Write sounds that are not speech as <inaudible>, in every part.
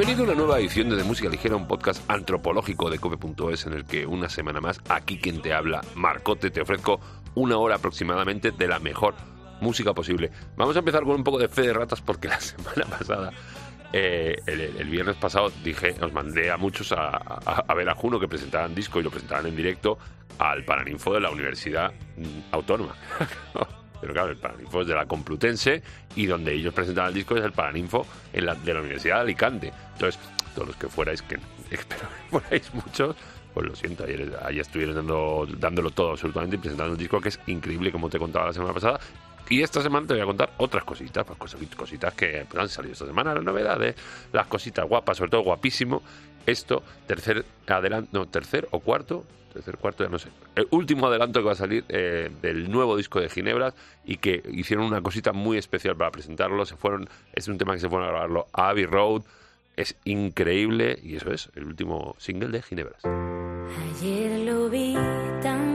Bienvenido a una nueva edición de, de Música Ligera, un podcast antropológico de cope.es en el que una semana más, aquí quien te habla, Marcote, te ofrezco una hora aproximadamente de la mejor música posible. Vamos a empezar con un poco de fe de ratas porque la <laughs> semana pasada, eh, el, viernes pasado, dije, os mandé a muchos a, a- a ver a Juno que presentaban disco y lo presentaban en directo al Paraninfo de la Universidad mm, Autónoma. <laughs> Pero claro, el Paraninfo es de la Complutense y donde ellos presentaban el disco es el Paraninfo de la Universidad de Alicante. Entonces, todos los que fuerais, que <laughs> espero que fuerais muchos, pues lo siento, ayer, ayer estuvieron dando, dándolo todo absolutamente y presentando un disco que es increíble, como te contaba la semana pasada. Y esta semana te voy a contar otras cositas, pues cositas, cositas que pues, han salido esta semana, las novedades, las cositas guapas, sobre todo guapísimo. Esto, tercer adelanto, no, tercer o cuarto, tercer, cuarto, ya no sé. El último adelanto que va a salir eh, del nuevo disco de Ginebras y que hicieron una cosita muy especial para presentarlo. Se fueron, es un tema que se fueron a grabarlo a Abbey Road. Es increíble y eso es el último single de Ginebras. Ayer lo vi tan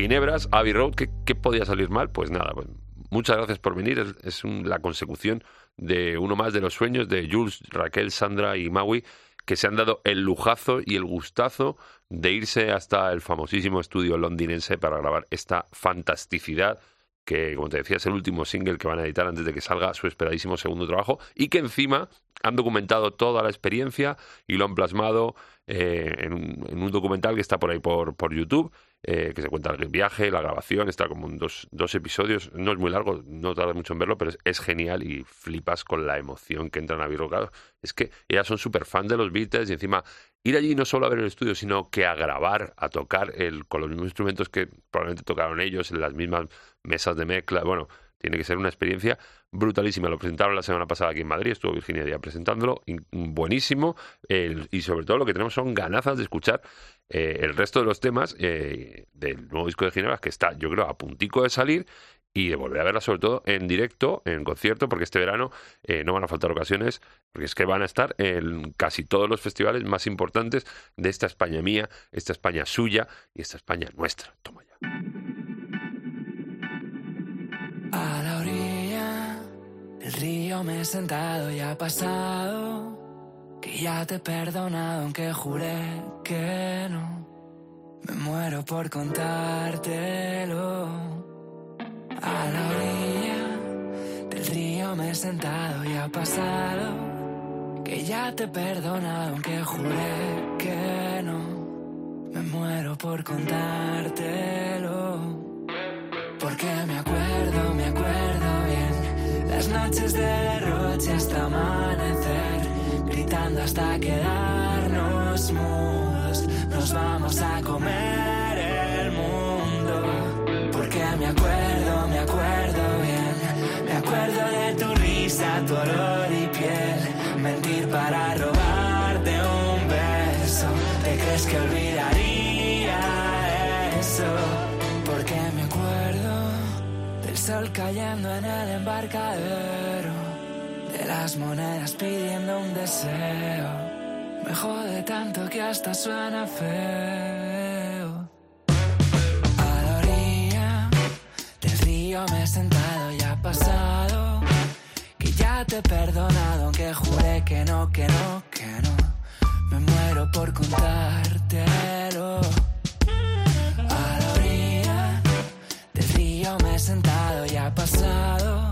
Ginebras, Abbey Road, ¿qué, podía salir mal? Pues nada, pues, muchas gracias por venir. Es, es un- la consecución de uno más de los sueños de Jules, Raquel, Sandra y Maui, que se han dado el lujazo y el gustazo de irse hasta el famosísimo estudio londinense para grabar esta fantasticidad que, como te decía, es el último single que van a editar antes de que salga su esperadísimo segundo trabajo y que encima han documentado toda la experiencia y lo han plasmado eh, en, un, en un documental que está por ahí por, por YouTube eh, que se cuenta el viaje, la grabación, está como en dos, dos episodios, no es muy largo, no tarda mucho en verlo, pero es, genial y flipas con la emoción que entran a verlo. Claro, es que ellas son súper fan de los Beatles y encima ir allí no solo a ver el estudio, sino que a grabar, a tocar el, con los mismos instrumentos que probablemente tocaron ellos en las mismas mesas de mezcla, bueno, tiene que ser una experiencia brutalísima. Lo presentaron la semana pasada aquí en Madrid, estuvo Virginia Díaz presentándolo, buenísimo. y sobre todo lo que tenemos son ganazas de escuchar eh, el resto de los temas eh, del nuevo disco de Ginebra, que está, yo creo, a puntico de salir. Y de volver a verla sobre todo en directo, en concierto, porque este verano eh, no van a faltar ocasiones, porque es que van a estar en casi todos los festivales más importantes de esta España mía, esta España suya y esta España nuestra. Toma ya. Del río me he sentado y ha pasado que ya te he perdonado aunque juré que no. Me muero por contártelo. A la orilla del río me he sentado y ha pasado que ya te he perdonado aunque juré que no. Me muero por contártelo. Porque me acuerdo, Las noches de derroche hasta amanecer Gritando hasta quedarnos mudos. Nos vamos a comer el mundo Porque me acuerdo, me acuerdo bien. Me acuerdo de tu risa, tu olor y piel. Mentir para robarte un beso. ¿Te crees que olvidaría cayendo en el embarcadero, de las monedas pidiendo un deseo. Me jode tanto que hasta suena feo. A la orilla del río me he sentado y ha pasado. Que ya te he perdonado, aunque juré que no, que no, que no. Me muero por contártelo. Pasado.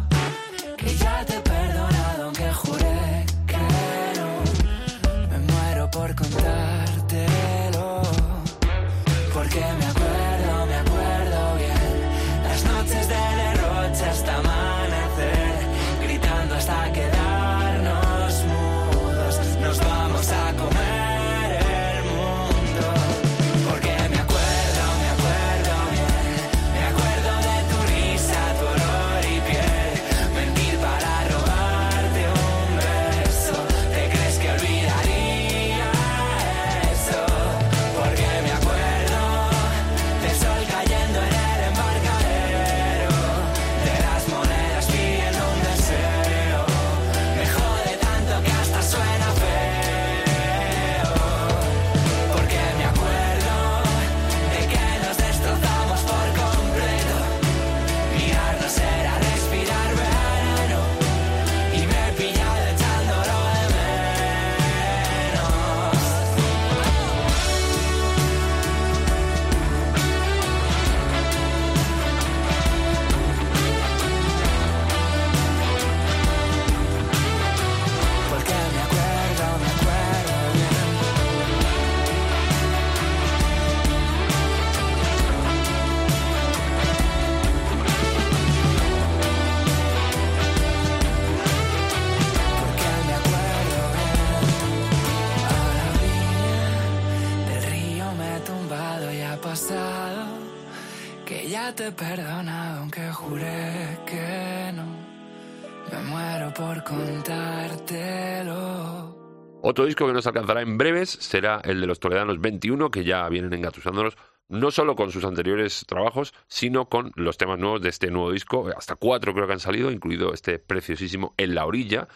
Otro disco que nos alcanzará en breves será el de los Toledanos 21, que ya vienen engatusándonos no solo con sus anteriores trabajos, sino con los temas nuevos de este nuevo disco. Hasta cuatro creo que han salido, incluido este preciosísimo En la orilla,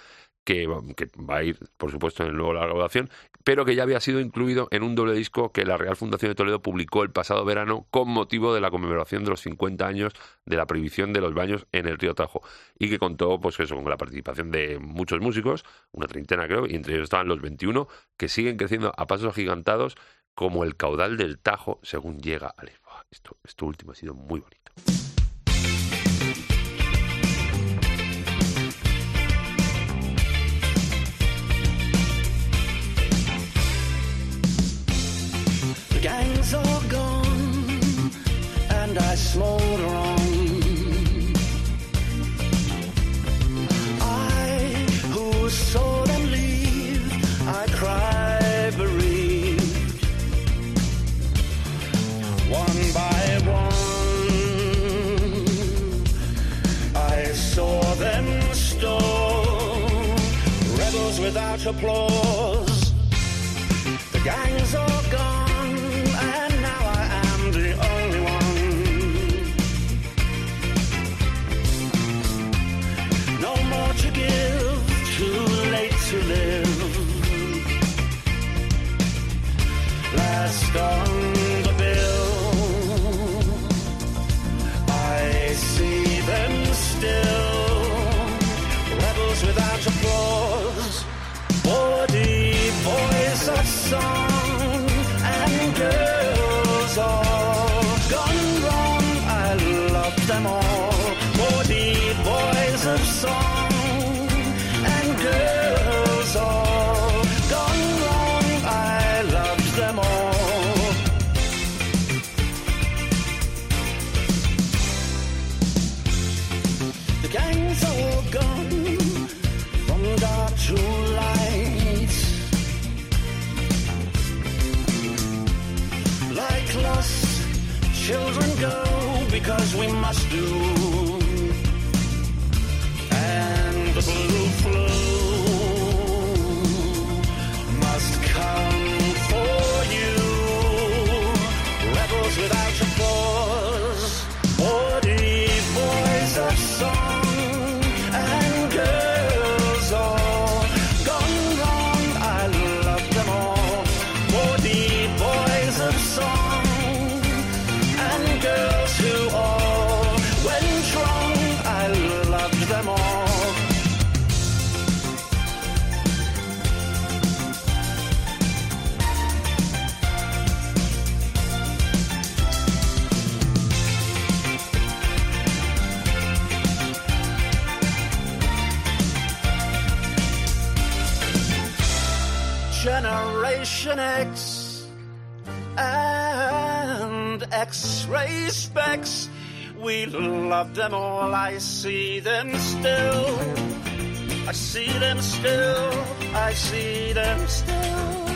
que, que va a ir, por supuesto, en el nuevo larga duración, pero que ya había sido incluido en un doble disco que la Real Fundación de Toledo publicó el pasado verano con motivo de la conmemoración de los 50 años de la prohibición de los baños en el río Tajo y que contó pues eso con la participación de muchos músicos, una treintena creo, y entre ellos estaban los 21 que siguen creciendo a pasos agigantados como el caudal del Tajo según llega a Lisboa. Esto, esto último ha sido muy bonito. Applause. Children go because we must do. And the blue flu X-ray. We love them all. I see them still. I see them still. I see them still.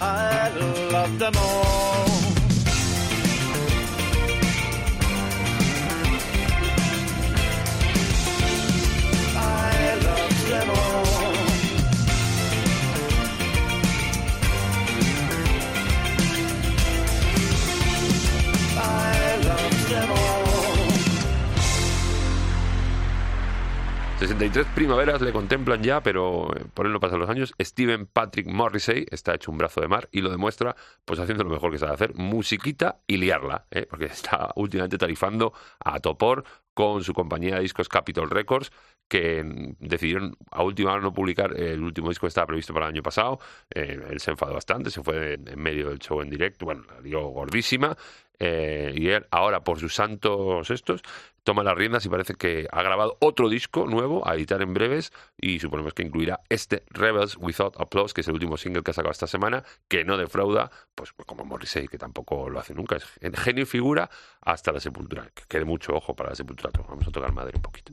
I love them all. 63 primaveras le contemplan ya, pero eh, por él no pasan los años. Steven Patrick Morrissey está hecho un brazo de mar y lo demuestra pues haciendo lo mejor que sabe hacer, musiquita y liarla, ¿eh? porque <laughs> está últimamente tarifando a topor con su compañía de discos Capitol Records, que mm, decidieron a última hora no publicar el último disco que estaba previsto para el año pasado. Eh, él se enfadó bastante, se fue en medio del show en directo, bueno, la dio gordísima. Eh, y él ahora por sus santos estos toma las riendas y parece que ha grabado otro disco nuevo a editar en breves y suponemos que incluirá este Rebels Without Applause que es el último single que ha sacado esta semana que no defrauda pues como Morrissey que tampoco lo hace nunca. Es genio y figura hasta la sepultura. Que quede mucho ojo para la sepultura vamos a tocar madera un poquito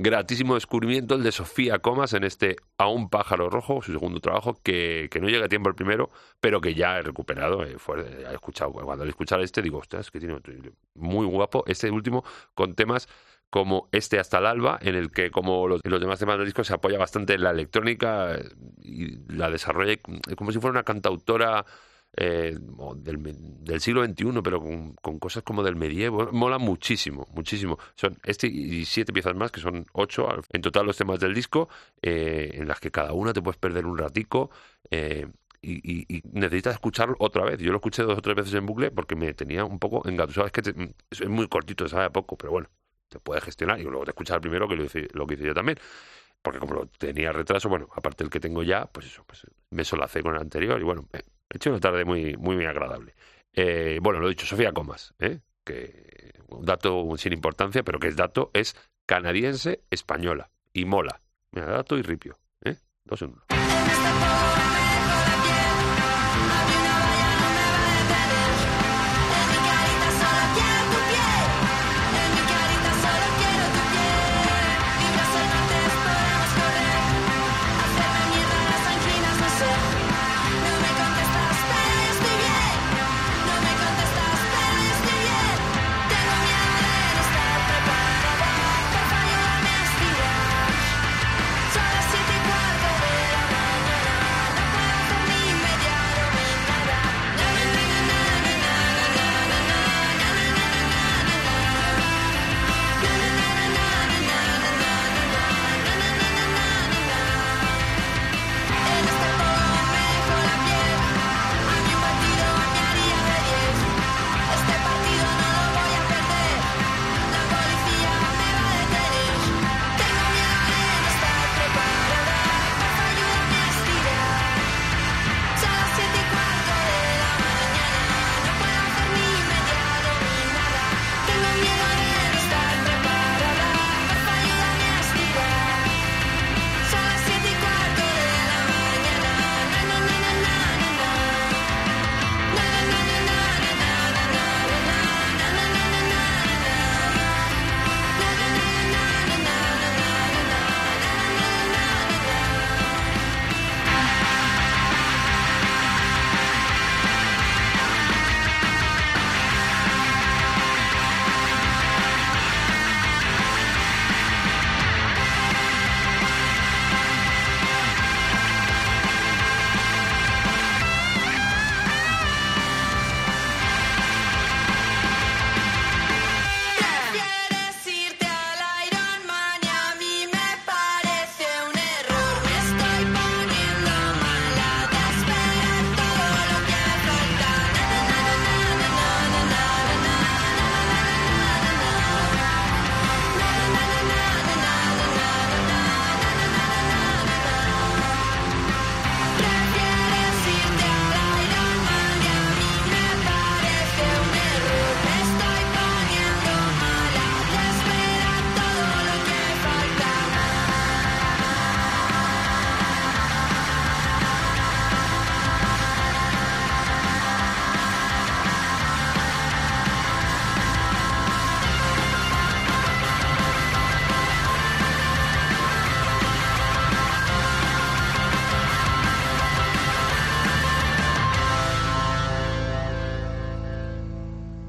Gratísimo descubrimiento el de Sofía Comas en este A un pájaro rojo, su segundo trabajo, que, que no llega a tiempo el primero, pero que ya he recuperado. eh, fue- he escuchado, cuando he escuchado este, digo, ostras, que tiene muy guapo. Este último con temas como este hasta el alba, en el que, como los, los demás temas del disco, se apoya bastante en la electrónica eh, y la desarrolla como si fuera una cantautora eh, del, siglo XXI, pero con, cosas como del medievo. Mola muchísimo, muchísimo. Son este y siete piezas más, que son ocho en total los temas del disco, eh, en las que cada una te puedes perder un ratico. eh, y, necesitas escucharlo otra vez. Yo lo escuché dos o tres veces en bucle porque me tenía un poco engatusado. Es que te- es muy cortito, sabe a poco, pero bueno, te puedes gestionar y luego te escuchas primero que lo hice, lo que hice yo también. Porque como lo tenía retraso, bueno, aparte del que tengo ya, pues eso, pues me solacé con el anterior y bueno, eh, he hecho una tarde muy, muy, muy agradable. Eh, bueno, lo he dicho, Sofía Comas, ¿eh? que un dato sin importancia, pero que es dato, es canadiense española y mola. Mira, dato y ripio, ¿eh? Dos en uno.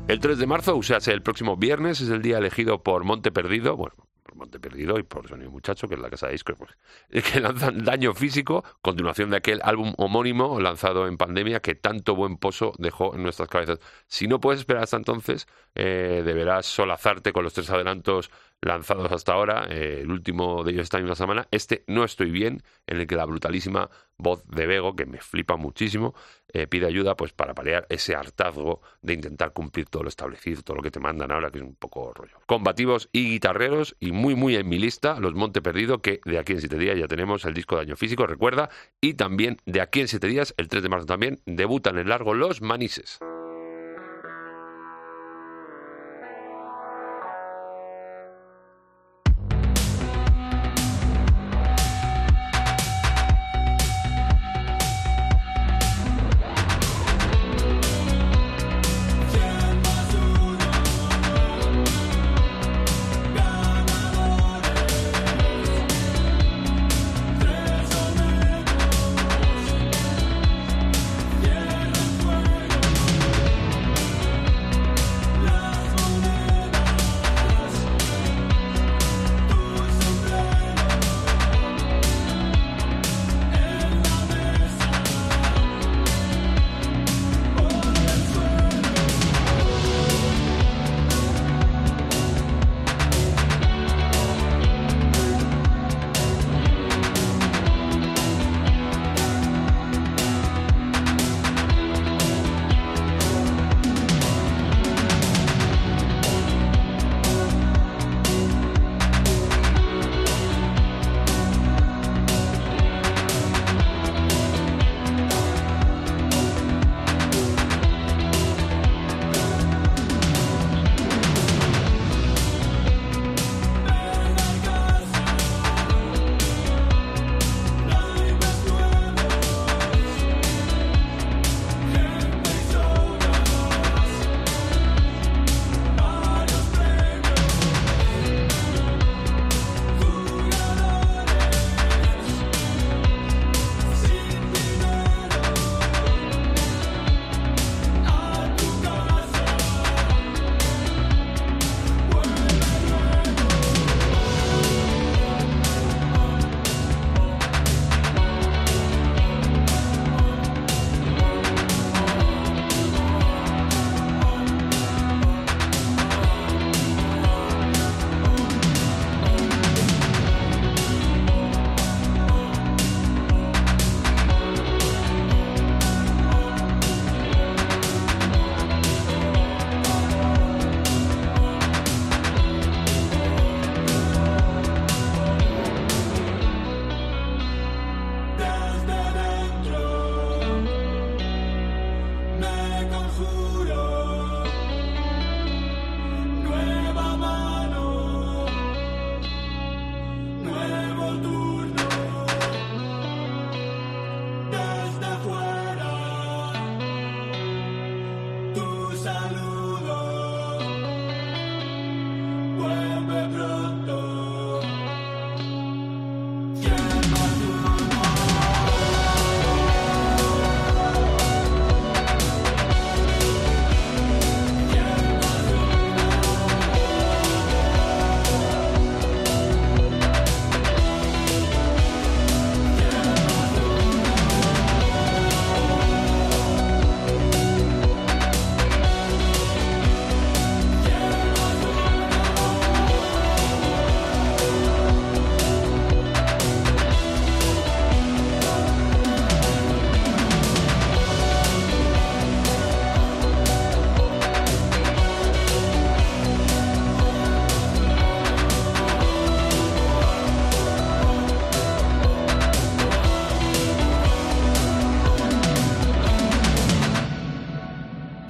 El 3 de marzo, o sea, el próximo viernes, es el día elegido por Monte Perdido, bueno, por Monte Perdido y por Sonido Muchacho, que es la casa de discos, pues, <laughs> que lanzan Daño Físico, continuación de aquel álbum homónimo lanzado en pandemia que tanto buen pozo dejó en nuestras cabezas. Si no puedes esperar hasta entonces, eh, deberás solazarte con los tres adelantos lanzados hasta ahora. Eh, el último de ellos está en semana. Este No Estoy Bien, en el que la brutalísima voz de Bego, que me flipa muchísimo, eh, pide ayuda pues para paliar ese hartazgo de intentar cumplir todo lo establecido, todo lo que te mandan ahora, que es un poco rollo. Combativos y guitarreros, y muy, muy en mi lista, Los Monte Perdido, que de aquí en siete días ya tenemos el disco de Año Físico, recuerda, y también de aquí en siete días, el 3 de marzo también, debutan en largo Los Manises.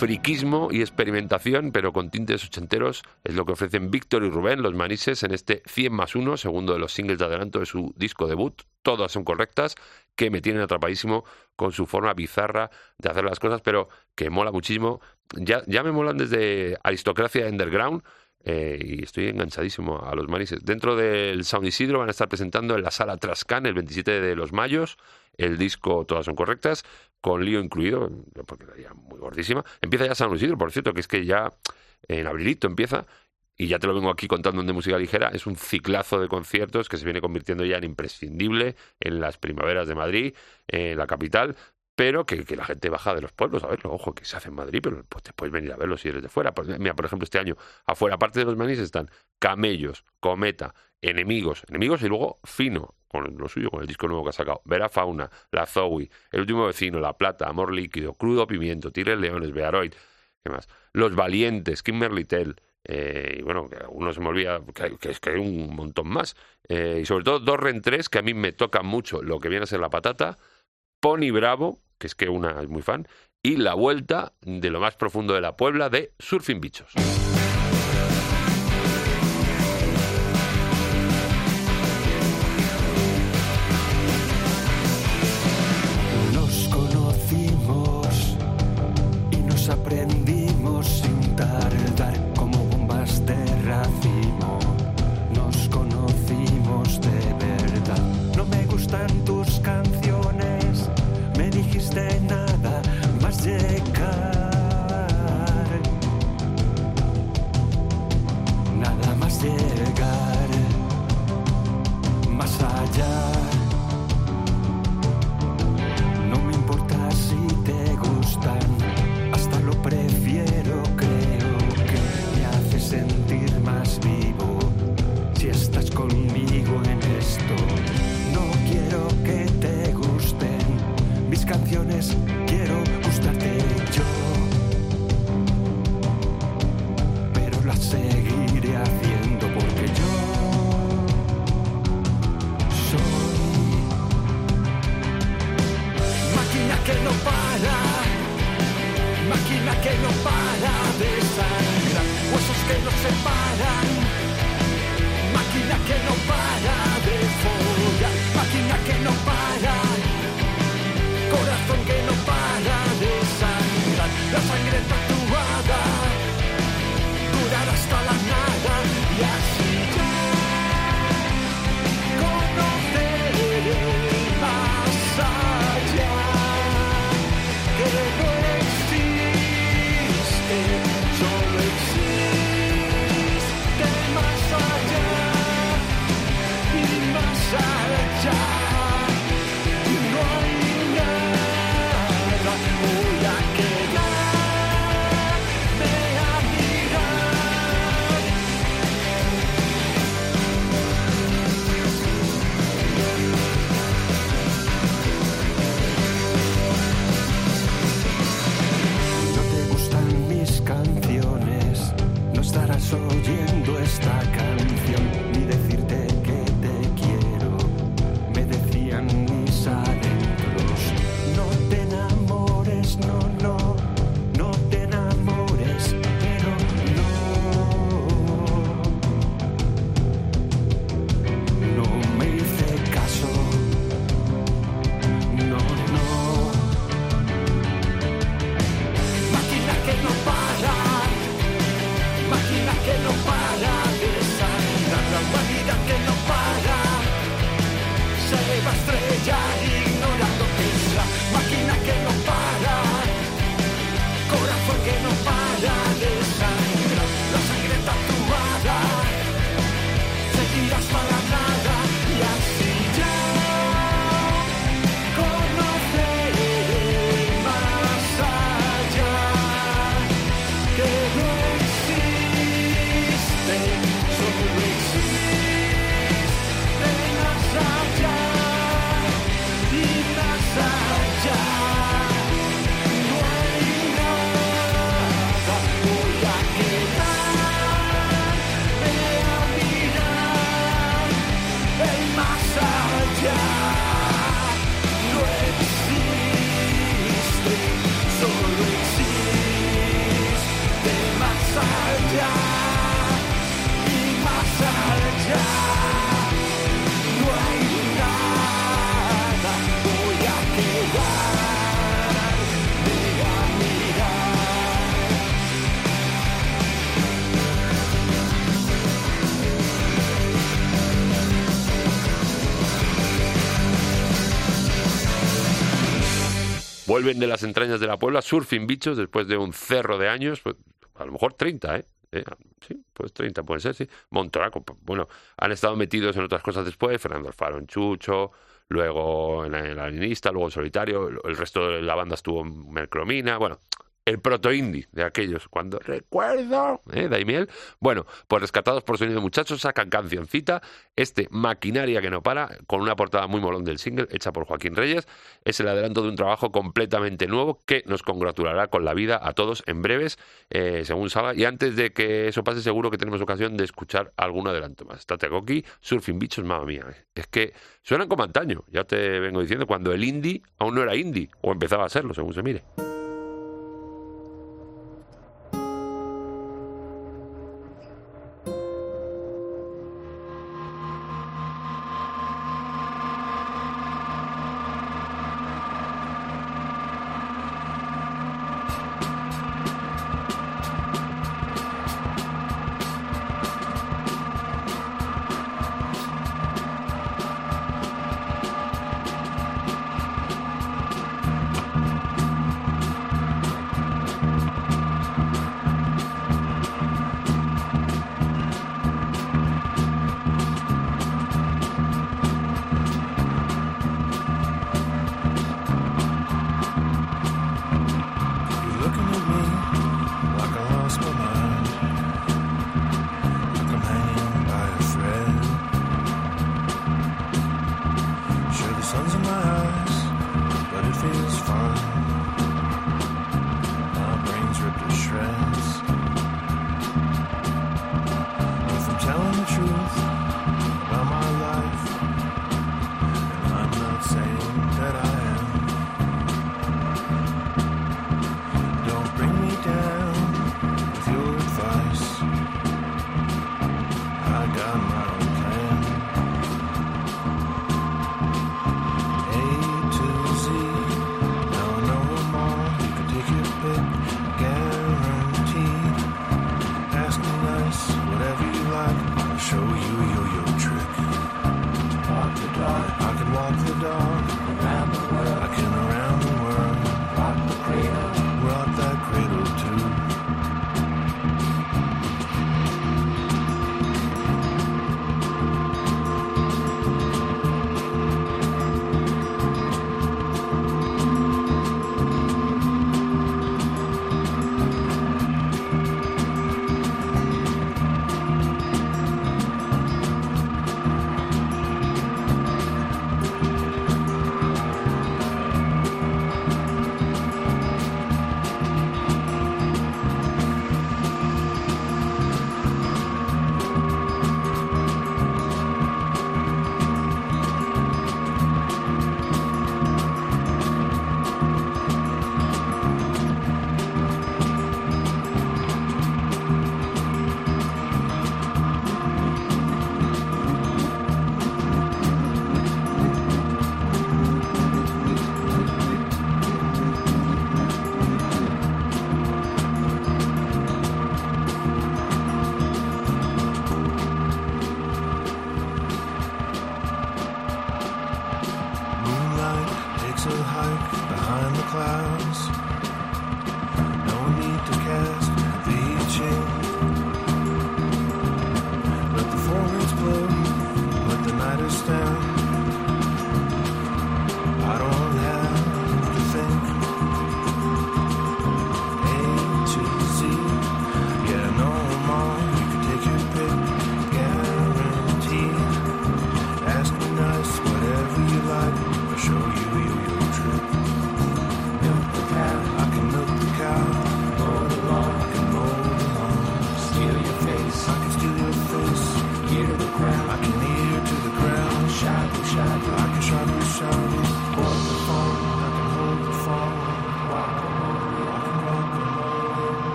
Friquismo y experimentación, pero con tintes ochenteros, es lo que ofrecen Víctor y Rubén, los manises, en este 100 más 1, segundo de los singles de adelanto de su disco debut. Todas son correctas, que me tienen atrapadísimo con su forma bizarra de hacer las cosas, pero que mola muchísimo. Ya, me molan desde Aristocracia Underground, eh, y estoy enganchadísimo a los manises. Dentro del Sound Isidro van a estar presentando en la sala Trascan el 27 de los mayos el disco Todas son correctas, con lío incluido, porque idea muy gordísima. Empieza ya San Isidro, por cierto, que es que ya en abrilito empieza, y ya te lo vengo aquí contando de música ligera, es un ciclazo de conciertos que se viene convirtiendo ya en imprescindible en las primaveras de Madrid, en la capital, pero que, que la gente baja de los pueblos a verlo. Ojo, que se hace en Madrid, pero pues te puedes venir a verlo si eres de fuera. Pues, mira, por ejemplo, este año, afuera, aparte de los manís, están Camellos, Cometa, Enemigos, Enemigos y luego Fino, con lo suyo, con el disco nuevo que ha sacado, Vera Fauna, La Zoe, El Último Vecino, La Plata, Amor Líquido, Crudo Pimiento, Tigres Leones, Bearoid, ¿qué más? Los Valientes, Kimberly Tell, eh, y bueno, que uno se me olvida, que, que que hay un montón más. Eh, y sobre todo dos rentres que a mí me tocan mucho, lo que viene a ser la patata, Pony Bravo, que es que una es muy fan, y la vuelta de lo más profundo de la Puebla de Surfing Bichos. Vuelven de las entrañas de la Puebla, surfing bichos, después de un cerro de años, pues, a lo mejor 30, ¿eh? Eh, Sí, pues 30 puede ser, sí. Montoraco, pues, bueno, han estado metidos en otras cosas después, Fernando Alfaro en Chucho, luego en la Alienista, luego en Solitario, el, el resto de la banda estuvo en Mercromina, bueno, el proto indie de aquellos, cuando recuerdo, ¿eh? Daimiel. Bueno, pues rescatados por sonido muchachos, sacan cancioncita, este Maquinaria que no para, con una portada muy molón del single, hecha por Joaquín Reyes, es el adelanto de un trabajo completamente nuevo que nos congratulará con la vida a todos en breves, eh, según salga, y antes de que eso pase seguro que tenemos ocasión de escuchar algún adelanto más. Tategoki, Surfing Bichos, mamma mía, ¿eh? es que suenan como antaño, ya te vengo diciendo, cuando el indie aún no era indie, o empezaba a serlo, según se mire. miles, but it feels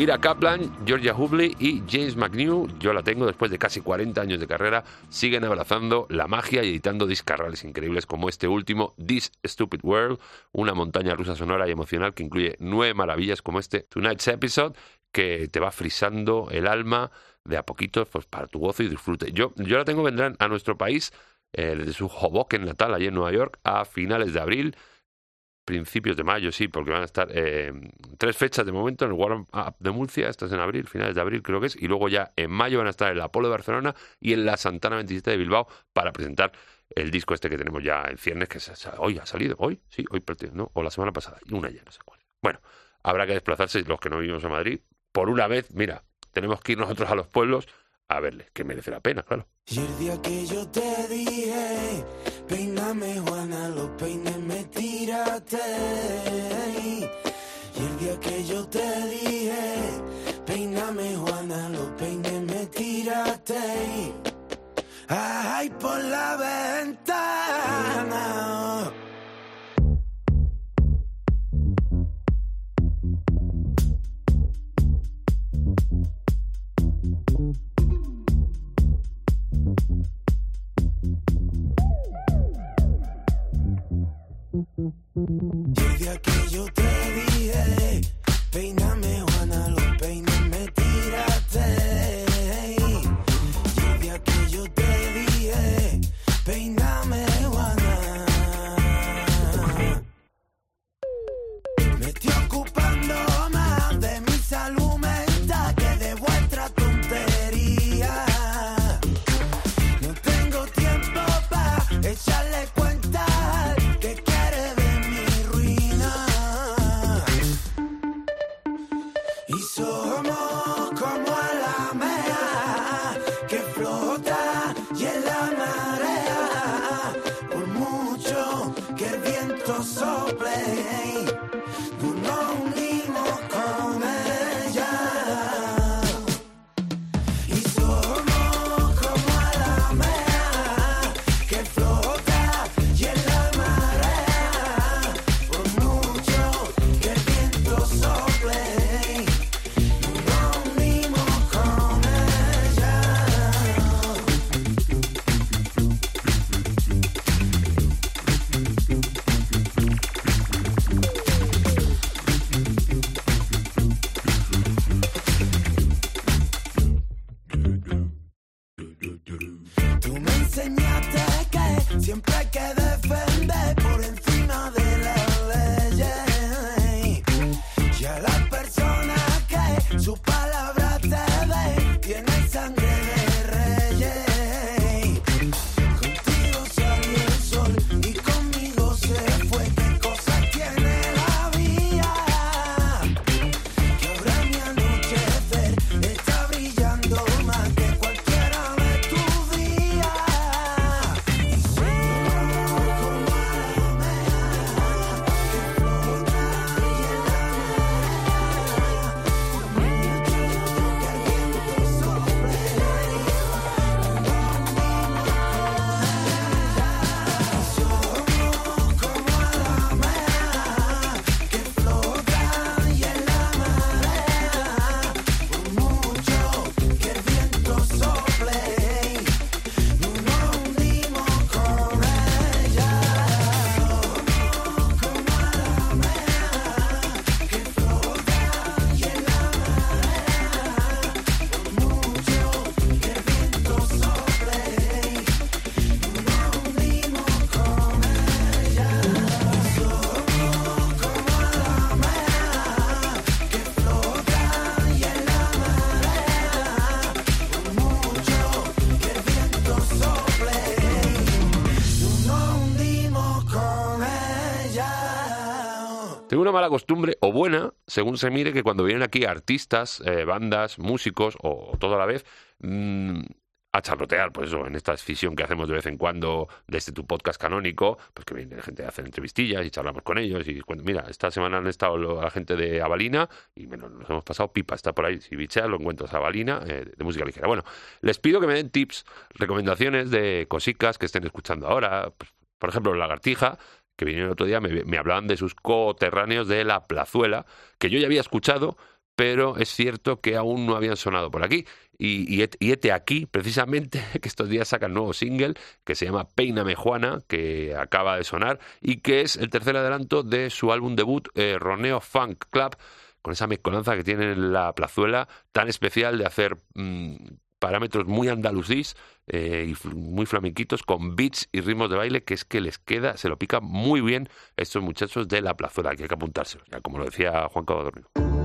Ira Kaplan, Georgia Hubley y James McNew, yo la tengo después de casi 40 años de carrera, siguen abrazando la magia y editando discarrales increíbles como este último, This Stupid World, una montaña rusa sonora y emocional que incluye nueve maravillas como este Tonight's Episode, que te va frisando el alma de a poquito pues, para tu gozo y disfrute. Yo, yo la tengo, vendrán a nuestro país eh, desde su Hoboken natal, allí en Nueva York, a finales de abril principios de mayo, sí, porque van a estar eh, tres fechas de momento en el Warm Up de Murcia, esto es en abril, finales de abril creo que es, y luego ya en mayo van a estar en el Apolo de Barcelona y en la Santana 27 de Bilbao para presentar el disco este que tenemos ya en ciernes, que hoy ha salido, hoy, sí, hoy, ¿no? o la semana pasada, y una ya, no sé cuál. Bueno, habrá que desplazarse los que no vivimos en Madrid. Por una vez, mira, tenemos que ir nosotros a los pueblos a verle, que merece la pena, claro. Y el día que yo te dije, peíname Juana, los peines Y el día que yo te dije, peíname Juana, los peines me tiraste. Ay, por la ventana. Mala costumbre, o buena, según se mire, que cuando vienen aquí artistas, eh, bandas, músicos, o, o todo a la vez, mm, a charlotear, pues eso, en esta fisión que hacemos de vez en cuando desde tu podcast canónico, pues que viene gente a hacer entrevistillas y charlamos con ellos. Y cuando, mira, esta semana han estado la gente de Avalina y bueno, nos hemos pasado pipa, está por ahí. Si bicheas, lo encuentras a Avalina eh, de música ligera. Bueno, les pido que me den tips, recomendaciones de cosicas que estén escuchando ahora. Pues, por ejemplo, Lagartija, que vinieron el otro día, me, hablaban de sus coterráneos de La Plazuela, que yo ya había escuchado, pero es cierto que aún no habían sonado por aquí. Y, y, este aquí, precisamente, <laughs> que estos días sacan nuevo single que se llama Peíname Juana, que acaba de sonar y que es el tercer adelanto de su álbum debut, eh, Roneo Funk Club, con esa mezcolanza que tiene la plazuela tan especial de hacer mm, parámetros muy andalusís eh, y muy flamenquitos con beats y ritmos de baile que es que les queda, se lo pica muy bien estos muchachos de la plazuela, que hay que apuntárselos, ya como lo decía Juan Cabadorno. Kontatu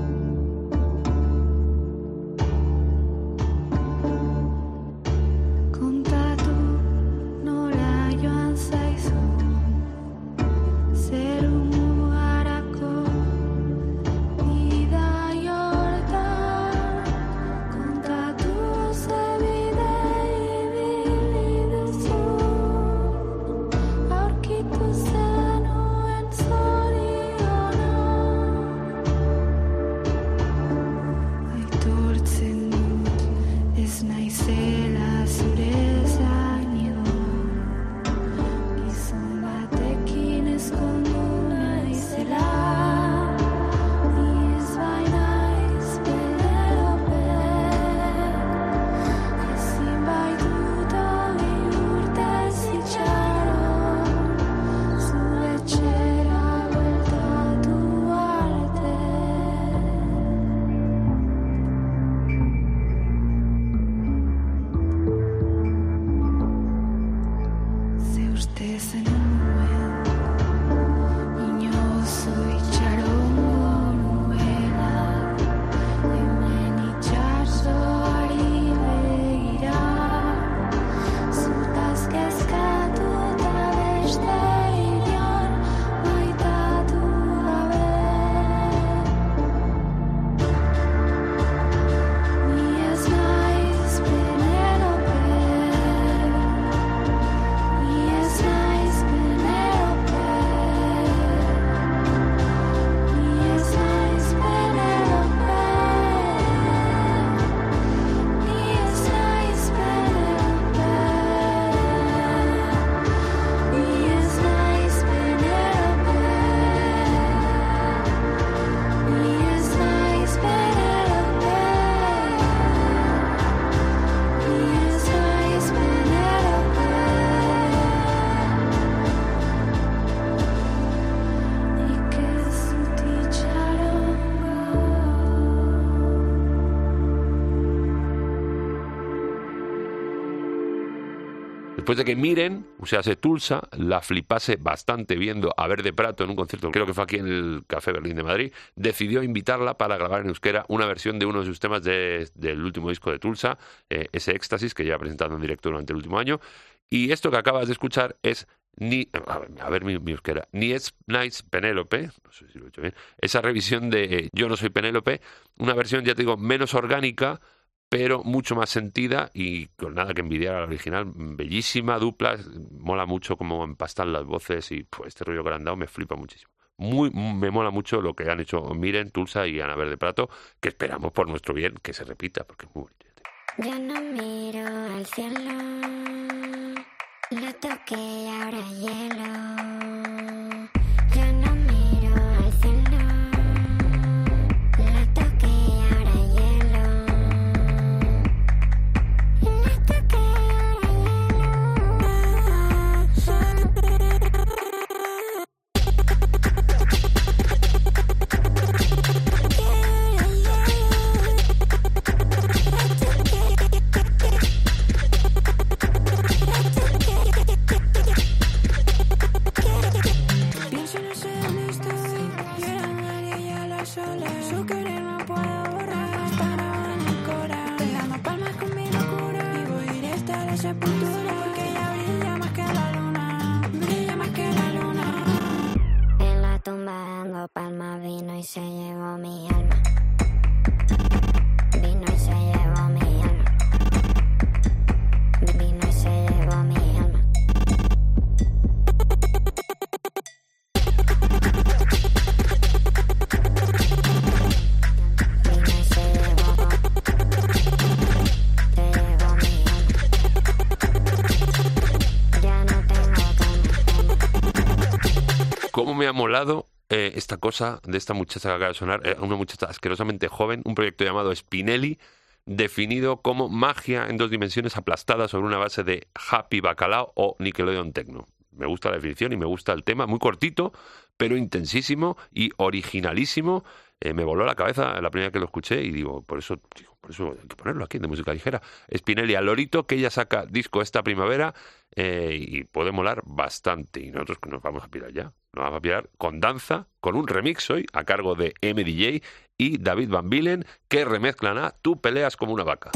Después de que Miren, o sea, se Tulsa, la flipase bastante viendo a Verde Prato en un concierto, creo que fue aquí en el Café Berlín de Madrid, decidió invitarla para grabar en euskera una versión de uno de sus temas de- del último disco de Tulsa, eh, ese Éxtasis, que lleva presentando en directo durante el último año. Y esto que acabas de escuchar es ni a ver, mi, mi euskera, ni es Nice Penélope, no sé si lo he hecho bien, esa revisión de Yo no soy Penélope, una versión, ya te digo, menos orgánica, pero mucho más sentida y con nada que envidiar a la original. Bellísima dupla, mola mucho cómo empastan las voces y pues, este rollo que le han dado me flipa muchísimo. Muy, me mola mucho lo que han hecho Miren, Tulsa y Ana Verde Prato, que esperamos por nuestro bien que se repita, porque es muy bonito. Yo no miro al cielo, lo toqué ahora hielo. Me ha molado eh, esta cosa de esta muchacha que acaba de sonar, eh, una muchacha asquerosamente joven, un proyecto llamado Spinelli, definido como magia en dos dimensiones aplastada sobre una base de Happy Bacalao o Nickelodeon Techno. Me gusta la definición y me gusta el tema, muy cortito, pero intensísimo y originalísimo. Eh, me voló la cabeza la primera que lo escuché y digo, por eso, digo, por eso hay que ponerlo aquí de música ligera. Spinelli lorito, que ella saca disco esta primavera eh, y puede molar bastante. Y nosotros nos vamos a pirar ya. Nos vamos a pirar con danza, con un remix hoy a cargo de MDJ y David Van Bilen, que remezclan a Tú peleas como una vaca.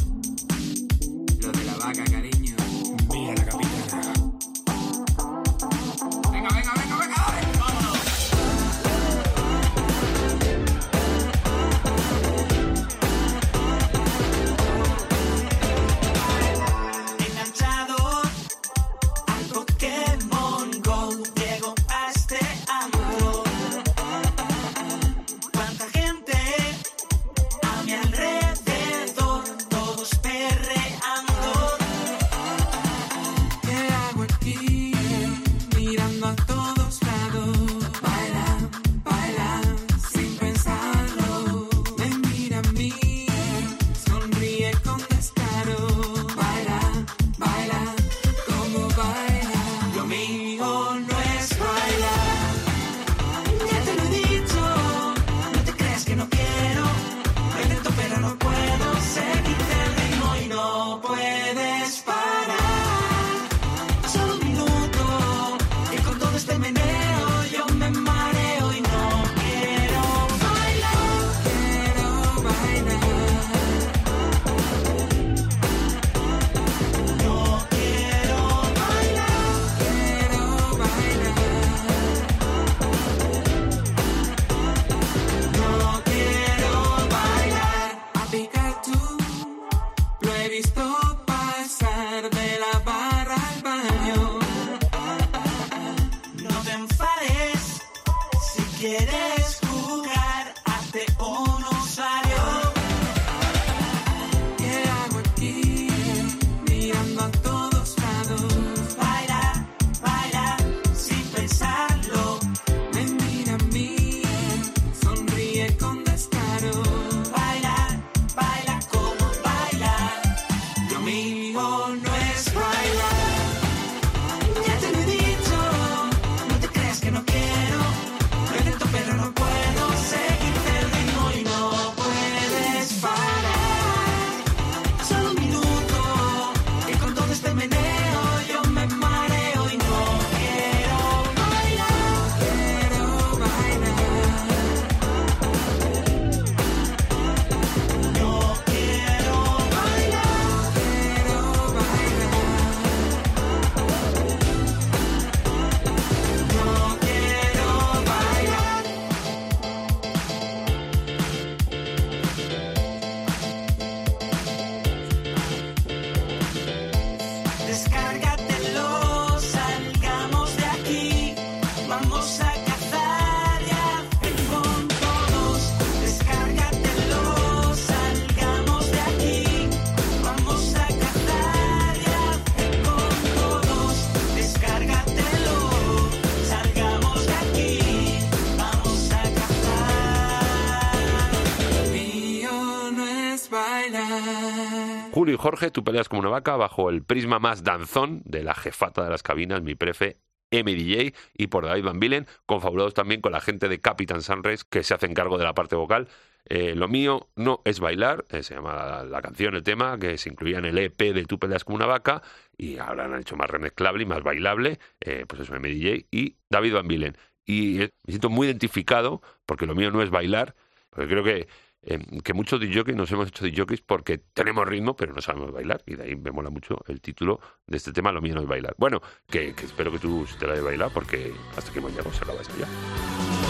Jorge, tú peleas como una vaca bajo el prisma más danzón de la jefata de las cabinas, mi prefe, MDJ, y por David Van Bilen, confabulados también con la gente de Captain Sunrise, que se hacen cargo de la parte vocal. Eh, lo mío no es bailar, eh, se llama la, canción, el tema, que se incluía en el EP de Tú peleas como una vaca, y ahora han hecho más remezclable y más bailable, eh, pues eso, MDJ y David Van Bilen. Y me siento muy identificado, porque lo mío no es bailar, porque creo que eh, que muchos DJs nos hemos hecho DJs porque tenemos ritmo, pero no sabemos bailar. Y de ahí me mola mucho el título de este tema, Lo mío es bailar. Bueno, que, espero que tú te la de bailar porque hasta que mañana se esto ya. música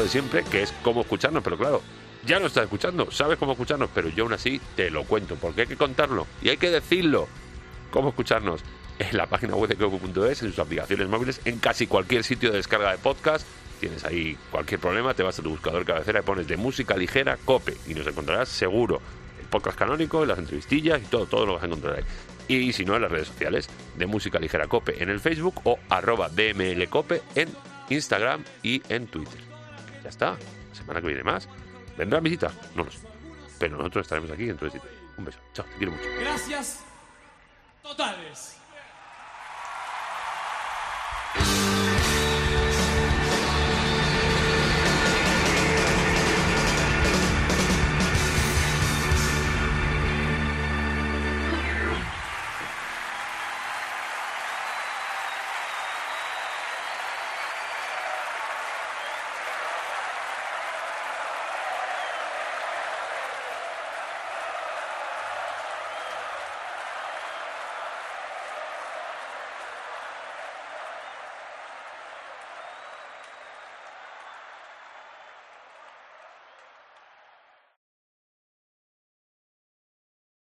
de siempre, que es cómo escucharnos, pero claro, ya no estás escuchando, sabes cómo escucharnos, pero yo aún así te lo cuento, porque hay que contarlo y hay que decirlo. Cómo escucharnos en la página web de cope.es, en sus aplicaciones móviles, en casi cualquier sitio de descarga de podcast. Tienes ahí cualquier problema, te vas a tu buscador cabecera y pones de música ligera cope y nos encontrarás seguro el podcast canónico, las entrevistillas y todo, todo lo vas a encontrar ahí. Y si no, en las redes sociales de música ligera cope en el Facebook o arroba dmlcope en Instagram y en Twitter. Ya está, semana que viene más. ¿Vendrán visitas? No lo sé. Pero nosotros estaremos aquí en tu sitio. Un beso. Chao, te quiero mucho. Gracias totales.